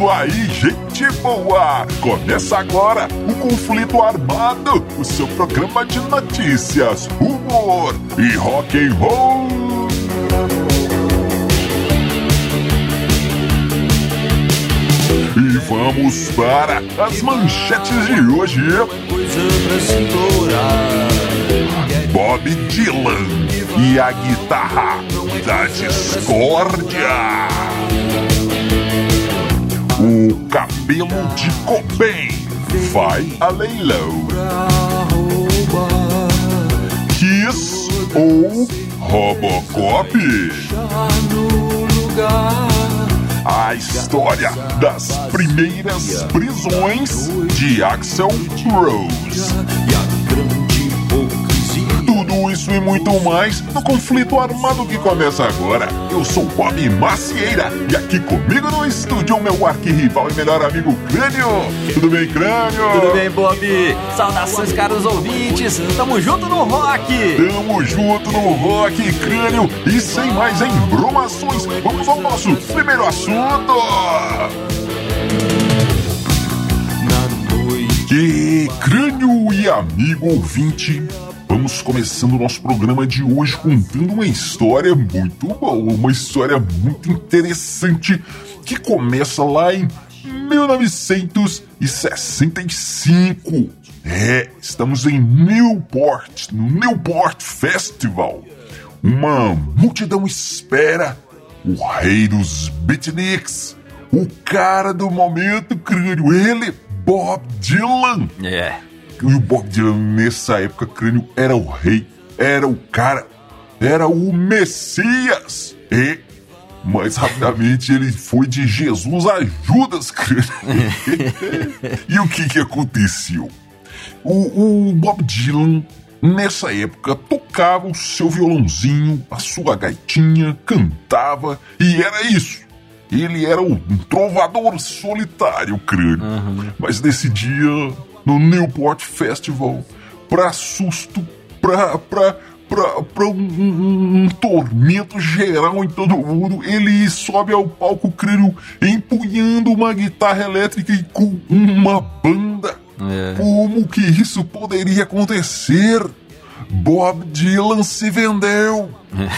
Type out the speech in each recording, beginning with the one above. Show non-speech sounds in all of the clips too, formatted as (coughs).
isso aí, gente boa! Começa agora o Conflito Armado, o seu programa de notícias, humor e rock and roll. E vamos para as manchetes de hoje. Bob Dylan e a guitarra da discórdia. O cabelo de Cobain vai a leilão. Kiss ou Robocop? A história das primeiras prisões de Axel Rose. Tudo isso e muito mais no conflito armado que começa agora. Eu sou Bob Macieira e aqui comigo no estúdio o meu arquirrival e melhor amigo Crânio. Tudo bem, Crânio? Tudo bem, Bob? Saudações, caros ouvintes. Tamo junto no rock. Tamo junto no rock, Crânio. E sem mais embromações, vamos ao nosso primeiro assunto. Que crânio e amigo ouvinte, vamos começando o nosso programa de hoje contando uma história muito boa, uma história muito interessante que começa lá em 1965. É, estamos em Newport, no Newport Festival. Uma multidão espera o rei dos beatniks, o cara do momento, crânio, ele, Bob Dylan. É. E o Bob Dylan, nessa época, crânio, era o rei, era o cara, era o Messias. E, mais rapidamente, ele foi de Jesus a Judas, crânio. (laughs) e o que que aconteceu? O, o Bob Dylan, nessa época, tocava o seu violãozinho, a sua gaitinha, cantava, e era isso. Ele era um trovador solitário, crânio. Mas nesse dia, no Newport Festival, pra susto, pra, pra, pra, pra um, um- um tormento geral em todo mundo, ele sobe ao palco, crânio, empunhando uma guitarra elétrica e com uma banda. É. Como que isso poderia acontecer? Bob Dylan se vendeu.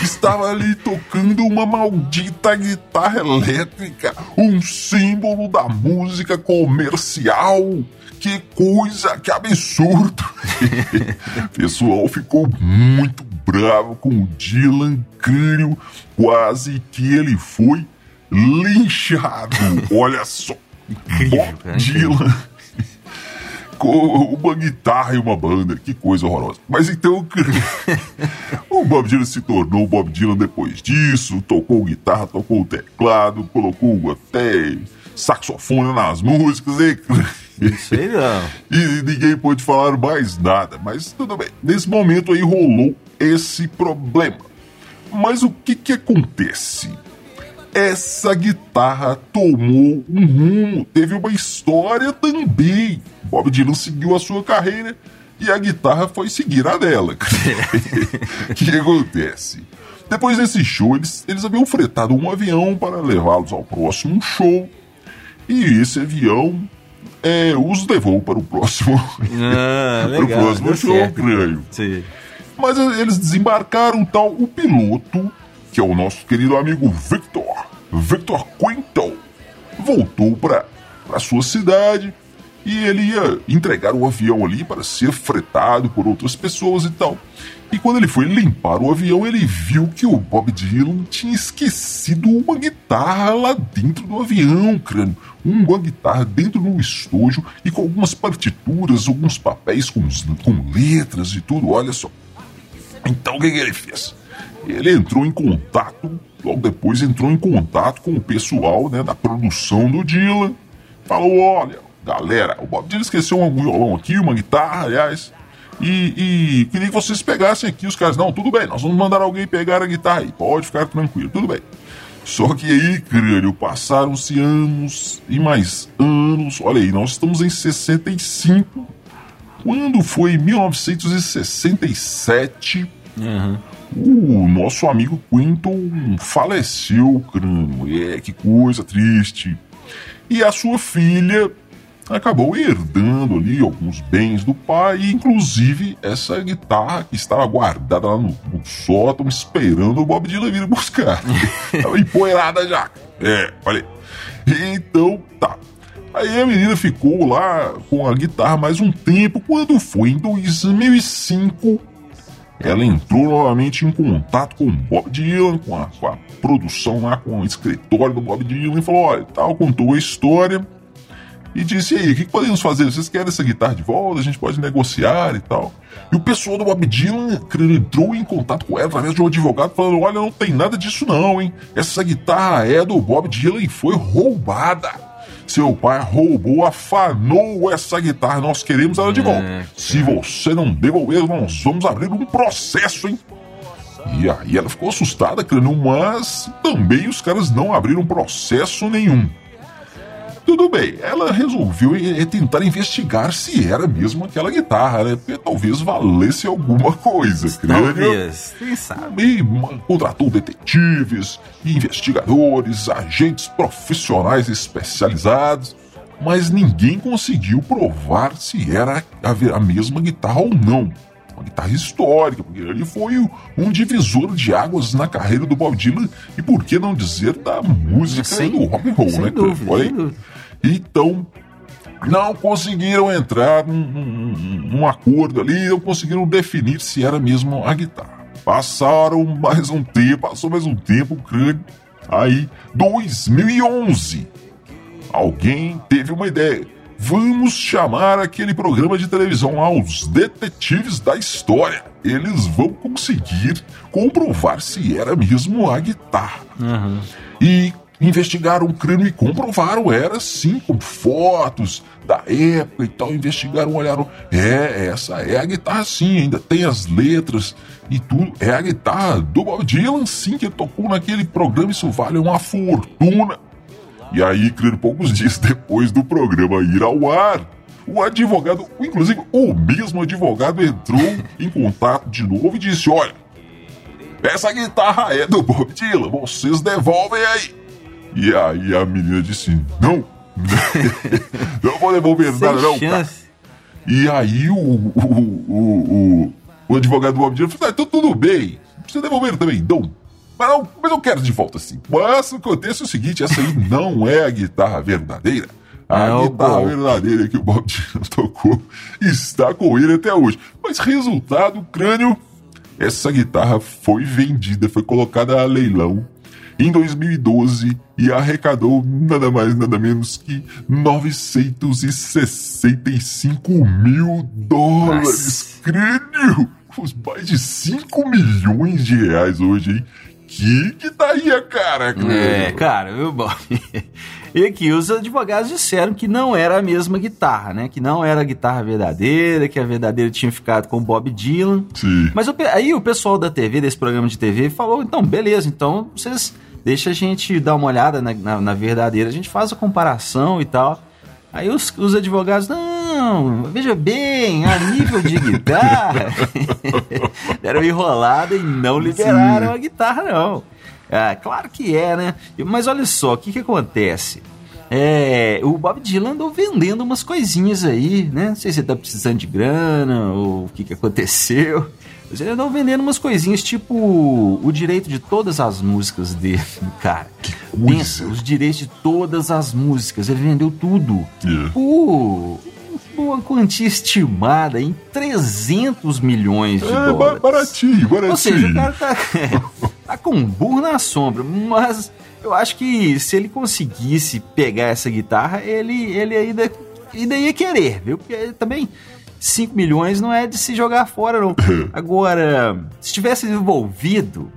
Estava ali tocando uma maldita guitarra elétrica, um símbolo da música comercial. Que coisa, que absurdo! (laughs) pessoal ficou muito bravo com o Dylan Crânio, quase que ele foi linchado. (laughs) Olha só, Bob cara, Dylan (laughs) com uma guitarra e uma banda. Que coisa horrorosa. Mas então, o Bob Dylan se tornou Bob Dylan depois disso. Tocou guitarra, tocou teclado, colocou até saxofone nas músicas. E, Sei não. (laughs) e ninguém pôde falar mais nada. Mas tudo bem. Nesse momento aí rolou esse problema. Mas o que que acontece? essa guitarra tomou um rumo, teve uma história também. Bob Dylan seguiu a sua carreira e a guitarra foi seguir a dela. O (laughs) (laughs) que acontece? Depois desse show, eles, eles haviam fretado um avião para levá-los ao próximo show. E esse avião é, os levou para o próximo, Ah, (laughs) para o legal. próximo show, certo. creio. Sim. Mas eles desembarcaram tal o piloto, que é o nosso querido amigo Victor, Victor Quintal, voltou para a sua cidade e ele ia entregar o avião ali para ser fretado por outras pessoas e tal. E quando ele foi limpar o avião, ele viu que o Bob Dylan tinha esquecido uma guitarra lá dentro do avião, crânio. Uma guitarra dentro do estojo e com algumas partituras, alguns papéis com, com letras e tudo, olha só. Então o que, que ele fez? Ele entrou em contato, logo depois entrou em contato com o pessoal né, da produção do Dylan. Falou: olha, galera, o Bob Dylan esqueceu um violão aqui, uma guitarra, aliás. E, e queria que vocês pegassem aqui os caras. Não, tudo bem, nós vamos mandar alguém pegar a guitarra aí. Pode ficar tranquilo, tudo bem. Só que aí, crânio, passaram-se anos e mais anos. Olha aí, nós estamos em 65. Quando foi em 1967, o nosso amigo Quinton faleceu, crânio. É, que coisa triste. E a sua filha acabou herdando ali alguns bens do pai, inclusive essa guitarra que estava guardada lá no, no sótão, esperando o Bob Dylan vir buscar. (laughs) Estava empoeirada já. É, olha aí. Então, tá. Aí a menina ficou lá com a guitarra mais um tempo. Quando foi em 2005, ela entrou novamente em contato com o Bob Dylan, com a, com a produção lá, com o escritório do Bob Dylan, e falou: olha, tal, contou a história. E disse: e aí, o que, que podemos fazer? Vocês querem essa guitarra de volta? A gente pode negociar e tal. E o pessoal do Bob Dylan entrou em contato com ela através de um advogado, falando: olha, não tem nada disso não, hein? Essa guitarra é do Bob Dylan e foi roubada. Seu pai roubou, afanou essa guitarra. Nós queremos ela de volta. Se você não devolver, nós vamos abrir um processo, hein? E aí ela ficou assustada, crânio, mas também os caras não abriram processo nenhum. Tudo bem, ela resolveu tentar investigar se era mesmo aquela guitarra, né? Porque talvez valesse alguma coisa, Talvez, quem sabe. E contratou detetives, investigadores, agentes profissionais especializados, mas ninguém conseguiu provar se era a mesma guitarra ou não uma guitarra histórica, porque ele foi um divisor de águas na carreira do Bob Dylan e por que não dizer da música sem, do rock and roll, né? Dúvida, Olha. Então, não conseguiram entrar num, num, num, acordo ali, não conseguiram definir se era mesmo a guitarra. Passaram mais um tempo, passou mais um tempo, crânio. Aí, 2011, alguém teve uma ideia. Vamos chamar aquele programa de televisão lá, os detetives da história. Eles vão conseguir comprovar se era mesmo a guitarra. Uhum. E investigaram o crânio e comprovaram, era sim, com fotos da época e tal, investigaram, olharam, é, essa é a guitarra sim, ainda tem as letras e tudo, é a guitarra do Bob Dylan sim, que tocou naquele programa, isso vale uma fortuna. E aí, crânio, poucos dias depois do programa ir ao ar, o advogado, inclusive o mesmo advogado, entrou em contato de novo e disse: Olha, essa guitarra é do Bob Dylan, vocês devolvem aí. E aí a menina disse: Não, não (laughs) vou devolver nada, não. Cara. E aí o, o, o, o, o advogado do Bob Dylan falou: ah, então tudo bem, não precisa devolver também, não. Mas, não. mas eu quero de volta assim. Mas acontece o seguinte: essa aí não é a guitarra verdadeira. A é guitarra bom. verdadeira que o Bob Dylan tocou está com ele até hoje. Mas resultado, crânio, essa guitarra foi vendida, foi colocada a leilão em 2012 e arrecadou nada mais nada menos que 965 mil dólares. Crânio! Os mais de 5 milhões de reais hoje, hein? Que que daria, cara? É, cara, viu, Bob? (laughs) E aqui os advogados disseram que não era a mesma guitarra, né? Que não era a guitarra verdadeira, que a verdadeira tinha ficado com Bob Dylan. Sim. Mas o, aí o pessoal da TV, desse programa de TV, falou: então, beleza, então vocês deixa a gente dar uma olhada na, na, na verdadeira, a gente faz a comparação e tal. Aí os, os advogados, não, veja bem, a nível de guitarra, (laughs) deram enrolada e não liberaram Sim. a guitarra, não. Ah, claro que é, né? Mas olha só, o que, que acontece? É, o Bob Dylan andou vendendo umas coisinhas aí, né? Não sei se ele tá precisando de grana ou o que, que aconteceu. Ele andou vendendo umas coisinhas, tipo o direito de todas as músicas dele, (laughs) cara. Pensa, os direitos de todas as músicas. Ele vendeu tudo. Yeah. Por uma quantia estimada em 300 milhões de é, dólares. Baratinho, baratinho. Ou seja, o cara tá, (laughs) tá com um burro na sombra, mas eu acho que se ele conseguisse pegar essa guitarra, ele, ele ainda, ainda ia querer, viu? Porque também 5 milhões não é de se jogar fora, não. (coughs) Agora, se tivesse envolvido.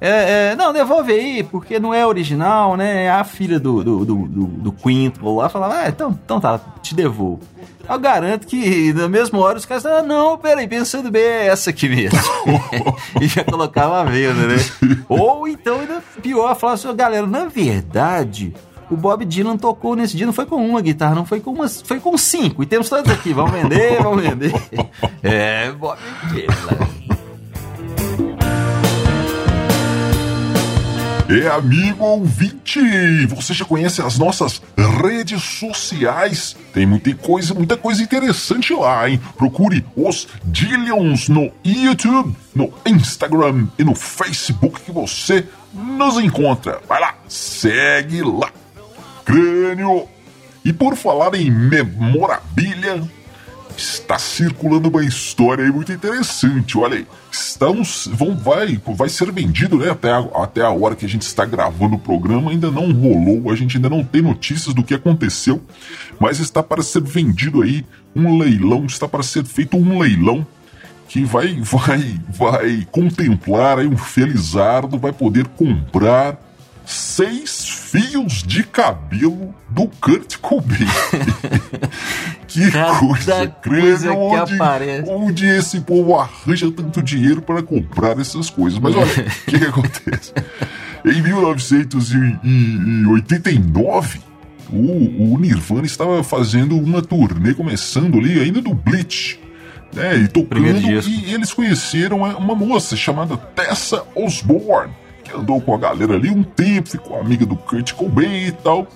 É, é, não, devolve aí, porque não é original, né? É a filha do, do, do, do, do Quinto lá falava, ah, então, então tá, te devolvo. Eu garanto que na mesma hora os caras ah, não, peraí, pensando bem, é essa aqui mesmo. (laughs) e já colocava a venda, né? (laughs) Ou então, ainda pior, falar assim, galera, na verdade, o Bob Dylan tocou nesse dia, não foi com uma guitarra, não foi com uma, foi com cinco. E temos todos aqui, vamos vender, (laughs) vamos vender. É, Bob Dylan. É, amigo ouvinte, você já conhece as nossas redes sociais? Tem muita coisa, muita coisa interessante lá, hein? Procure os Dillions no YouTube, no Instagram e no Facebook que você nos encontra. Vai lá, segue lá. Crânio. E por falar em memorabilia, está circulando uma história muito interessante. Olha aí, estamos, vão, vai, vai ser vendido, né? Até a, até a hora que a gente está gravando o programa, ainda não rolou, a gente ainda não tem notícias do que aconteceu, mas está para ser vendido aí um leilão, está para ser feito um leilão que vai, vai, vai contemplar aí um felizardo, vai poder comprar seis fios de cabelo do Kurt Cobain. (laughs) que Cada coisa coisa onde, aparece. onde esse povo arranja tanto dinheiro para comprar essas coisas. Mas olha, o que, que acontece? (laughs) Em 1989, o, o Nirvana estava fazendo uma turnê, começando ali ainda do Bleach. Né, e tocando, e eles conheceram uma moça chamada Tessa Osborne, andou com a galera ali um tempo, ficou amiga do Kurt Cobain e tal.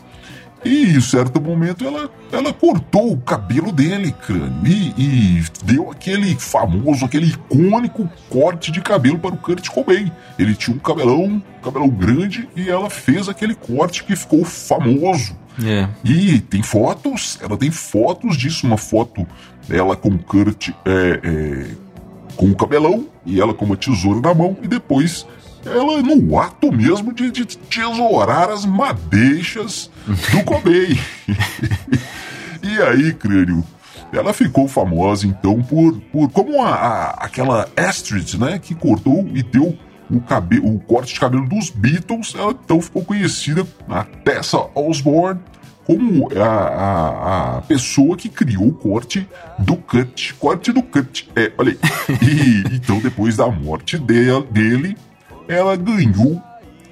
E em certo momento ela, ela cortou o cabelo dele, crânio, e, e deu aquele famoso, aquele icônico corte de cabelo para o Kurt Cobain. Ele tinha um cabelão, cabelão grande, e ela fez aquele corte que ficou famoso. É. E tem fotos, ela tem fotos disso, uma foto dela com o Kurt é, é, com o cabelão e ela com uma tesoura na mão, e depois ela no ato mesmo de, de tesourar as madeixas do (laughs) Cobain. e aí, crânio, ela ficou famosa então por, por como a, a- aquela Astrid, né, que cortou e deu o, cabelo, o corte de cabelo dos Beatles, ela então ficou conhecida, a Tessa Osborne, como a, a, a pessoa que criou o corte do Cut. Corte do Cut. É, olha aí. E, então, depois da morte dela, dele, ela ganhou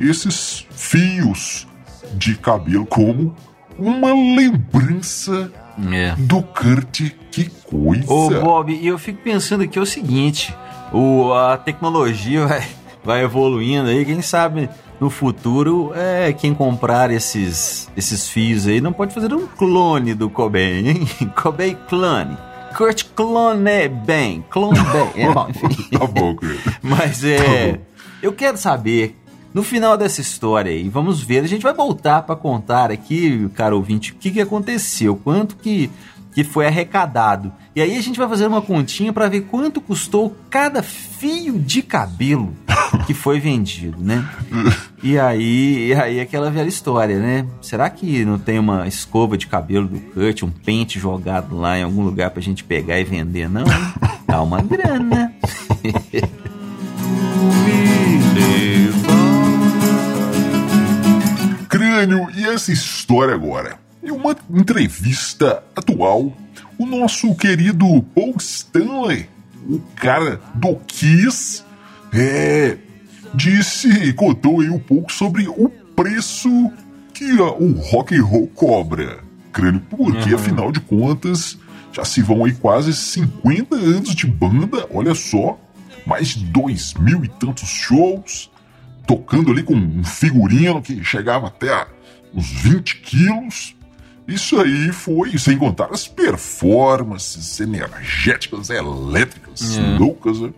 esses fios de cabelo como uma lembrança É. do Kurt. Que coisa! Ô, Bob, e eu fico pensando aqui o seguinte: o, a tecnologia vai, vai evoluindo aí, quem sabe no futuro é quem comprar esses, esses fios aí não pode fazer um clone do Cobain, hein? (laughs) Cobain clone. Kurt clone bem, clone bem. É, (laughs) bom, enfim. Tá bom. Mas é. Eu quero saber, no final dessa história aí, vamos ver, a gente vai voltar para contar aqui, cara ouvinte, o que, que aconteceu, quanto que, que foi arrecadado. E aí a gente vai fazer uma continha para ver quanto custou cada fio de cabelo que foi vendido, né? E aí, e aí aquela velha história, né? Será que não tem uma escova de cabelo do Kurt, um pente jogado lá em algum lugar pra gente pegar e vender, não? Dá uma grana. (laughs) Crânio, e essa história agora? Em uma entrevista atual, o nosso querido Paul Stanley, o cara do Kiss, é, disse, contou aí um pouco sobre o preço que o rock and roll cobra. Crânio, porque afinal de contas, já se vão aí quase 50 anos de banda, olha só, mais de dois mil e tantos shows, tocando ali com um figurino que chegava até a uns 20 quilos. Isso aí foi, sem contar as performances energéticas, elétricas, É. loucas, né?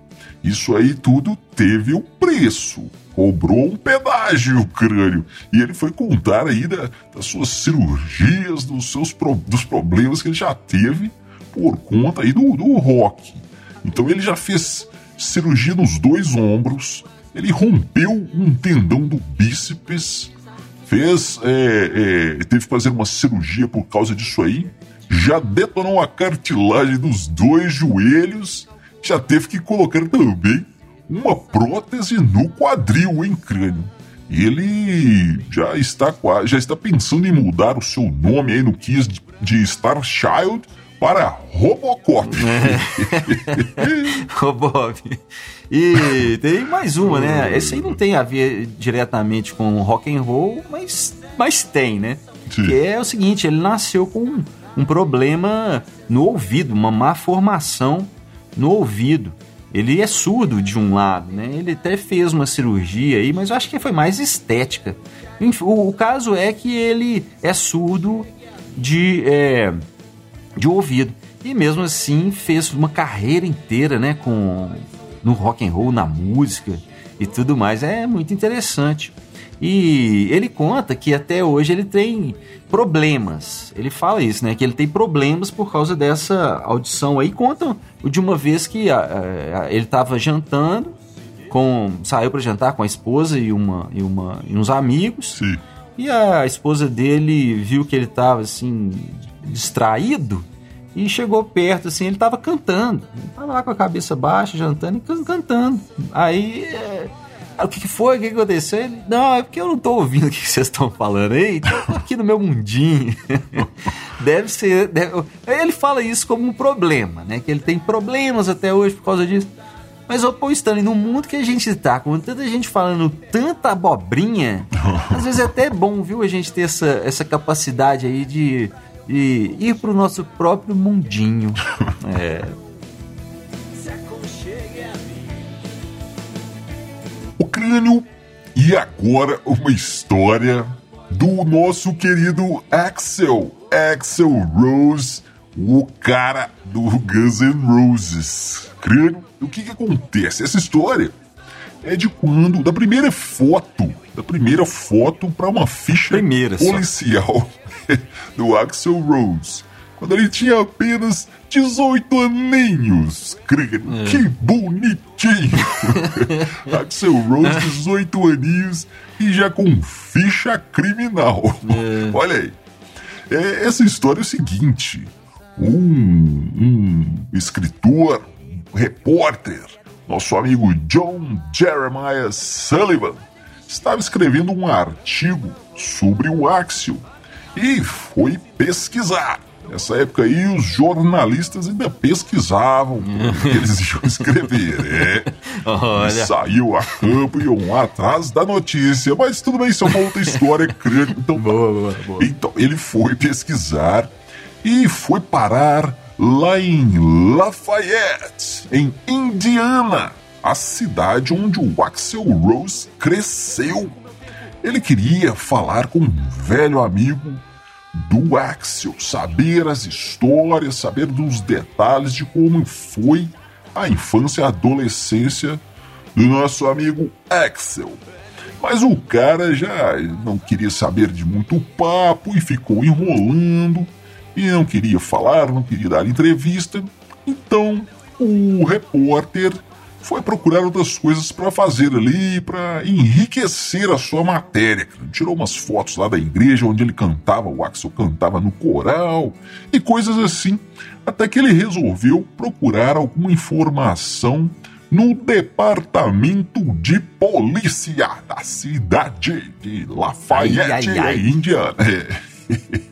Isso aí tudo teve um preço. Cobrou um pedágio, crânio. E ele foi contar aí da- das suas cirurgias, dos seus pro- dos problemas que ele já teve por conta aí do, do rock. Então ele já fez cirurgia nos dois ombros, ele rompeu um tendão do bíceps, fez, é, é, teve que fazer uma cirurgia por causa disso aí, já detonou a cartilagem dos dois joelhos, já teve que colocar também uma prótese no quadril, em crânio. Ele já está já está pensando em mudar o seu nome aí no Kiss de Star Child para Robocop. (laughs) Ô, Bob. E tem mais uma, né? Esse aí não tem a ver diretamente com rock and roll, mas, mas tem, né? Sim. Que é o seguinte, ele nasceu com um problema no ouvido, uma má formação no ouvido. ele é surdo de um lado, né? Ele até fez uma cirurgia aí, mas eu acho que foi mais estética. O, o caso é que ele é surdo de, é, de ouvido. E mesmo assim fez uma carreira inteira, né? Com, no rock and roll, na música e tudo mais. É muito interessante. E ele conta que até hoje ele tem problemas. Ele fala isso, né? Que ele tem problemas por causa dessa audição aí. Conta de uma vez que a, a, ele estava jantando, com saiu para jantar com a esposa e, uma, e, uma, e uns amigos. Sim. E a esposa dele viu que ele estava assim, distraído. E chegou perto, assim, ele estava cantando. Ele tava lá com a cabeça baixa, jantando e cantando. Aí é, o que, foi? O que aconteceu? Ele, não, é porque eu não tô ouvindo o que vocês estão falando aí. Tô aqui no meu mundinho. (laughs) deve ser. Deve... Ele fala isso como um problema, né? Que ele tem problemas até hoje por causa disso. Mas, ô, Stanley, no mundo que a gente tá, com tanta gente falando tanta abobrinha, (laughs) às vezes é até bom, viu, a gente ter essa, essa capacidade aí de, de ir pro nosso próprio mundinho. (laughs) É. o crânio. E agora uma história do nosso querido Axel, Axel Rose, o cara do Guns N' Roses. Crânio, o que que acontece? Essa história é de quando, da primeira foto, da primeira foto para uma ficha primeira policial (laughs) do Axel Rose quando ele tinha apenas 18 aninhos. É. Que bonitinho! (laughs) Axel Rose, (laughs) 18 aninhos e já com ficha criminal. É. Olha aí. É, essa história é o seguinte: um, um escritor, um repórter, nosso amigo John Jeremiah Sullivan, estava escrevendo um artigo sobre o Axel e foi pesquisar Nessa época aí, os jornalistas ainda pesquisavam o que eles iam escrever. (laughs) É. Olha. Saiu a campo e iam atrás da notícia. Mas tudo bem, isso é uma outra história. Então, boa, boa, boa. então ele foi pesquisar e foi parar lá em Lafayette, em Indiana, a cidade onde o Axel Rose cresceu. Ele queria falar com um velho amigo do Axel, saber as histórias, saber dos detalhes de como foi a infância e a adolescência do nosso amigo Axel. Mas o cara já não queria saber de muito papo e ficou enrolando e não queria falar, não queria dar entrevista. Então o repórter foi procurar outras coisas para fazer ali, para enriquecer a sua matéria. Tirou umas fotos lá da igreja onde ele cantava, o Axel cantava no coral e coisas assim, até que ele resolveu procurar alguma informação no departamento de polícia da cidade de Lafayette, ai, ai, ai. Indiana. É. (laughs)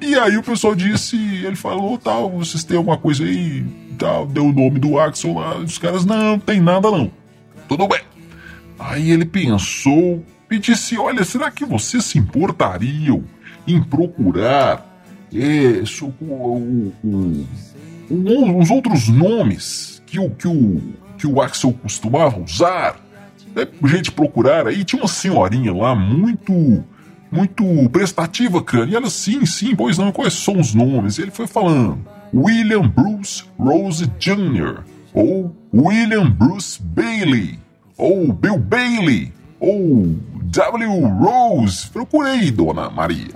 e aí o pessoal disse, ele falou, tal, vocês têm alguma coisa aí tal, deu o nome do Axel lá. Os caras, não, tem nada não. Tudo bem. Aí ele pensou e disse: Olha, será que vocês se importariam em procurar é, o, o, o, os outros nomes que o, que, o, que o Axel costumava usar? É, gente procurar aí. Tinha uma senhorinha lá muito muito prestativa, cara. E ela, sim, sim, pois não, quais são os nomes? E ele foi falando. William Bruce Rose Jr., ou William Bruce Bailey, ou Bill Bailey, ou W. Rose. Procurei, dona Maria.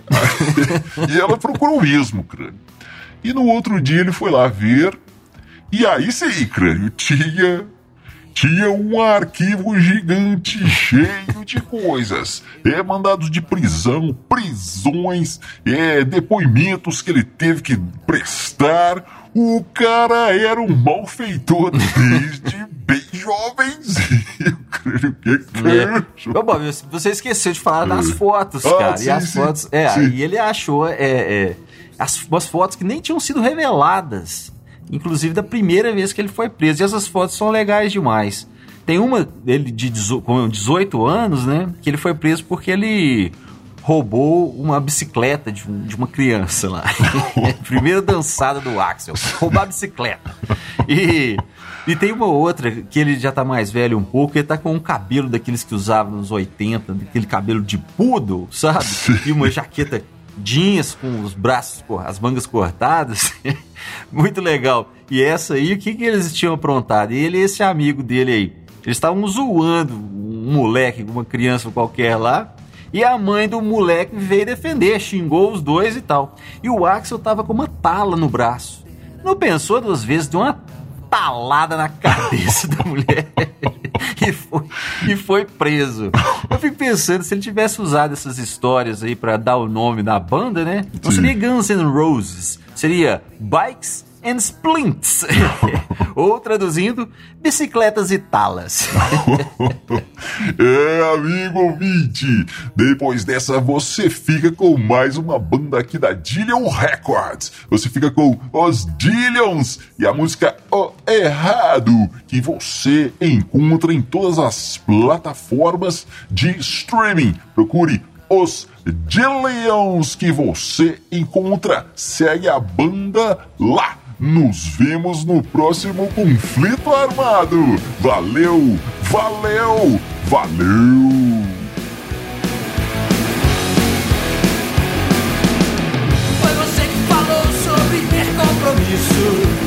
(laughs) e ela procurou mesmo, crânio. E no outro dia ele foi lá ver, e aí sim, crânio, tinha tinha um arquivo gigante cheio de coisas. É, mandados de prisão, prisões, é, depoimentos que ele teve que prestar. O cara era um malfeitor desde bem jovenzinho. (laughs) é. você esqueceu de falar das fotos, ah, cara. Sim, e as sim, fotos. É, sim. aí ele achou é, é, as, as fotos que nem tinham sido reveladas inclusive da primeira vez que ele foi preso. E essas fotos são legais demais. Tem uma dele de com 18 anos, né? Que ele foi preso porque ele roubou uma bicicleta de, de uma criança lá. (laughs) Primeira dançada do Axel. Roubar a bicicleta. E, e tem uma outra que ele já tá mais velho um pouco, ele tá com um cabelo daqueles que usava nos 80, aquele cabelo de poodle, sabe? E uma jaqueta jeans com os braços, as mangas cortadas. (laughs) Muito legal. E essa aí, o que, que eles tinham aprontado? Ele e esse amigo dele aí. Eles estavam zoando um moleque, uma criança qualquer lá. E a mãe do moleque veio defender, xingou os dois e tal. E o Axel tava com uma tala no braço. Não pensou duas vezes, deu uma talada na cabeça da mulher (laughs) e, foi, e foi preso. Eu fico pensando, se ele tivesse usado essas histórias aí para dar o nome da banda, né? Não seria Guns N' Roses, seria Bikes and Splints. (laughs) Ou traduzindo, bicicletas e talas. (laughs) é, amigo ouvinte, depois dessa você fica com mais uma banda aqui da Dillion Records. Você fica com os Dillions e a música O Errado, que você encontra em todas as plataformas de streaming. Procure os Dillions que você encontra. Segue a banda lá. Nos vemos no próximo conflito armado. Valeu, valeu, valeu! Foi você que falou sobre ter compromisso.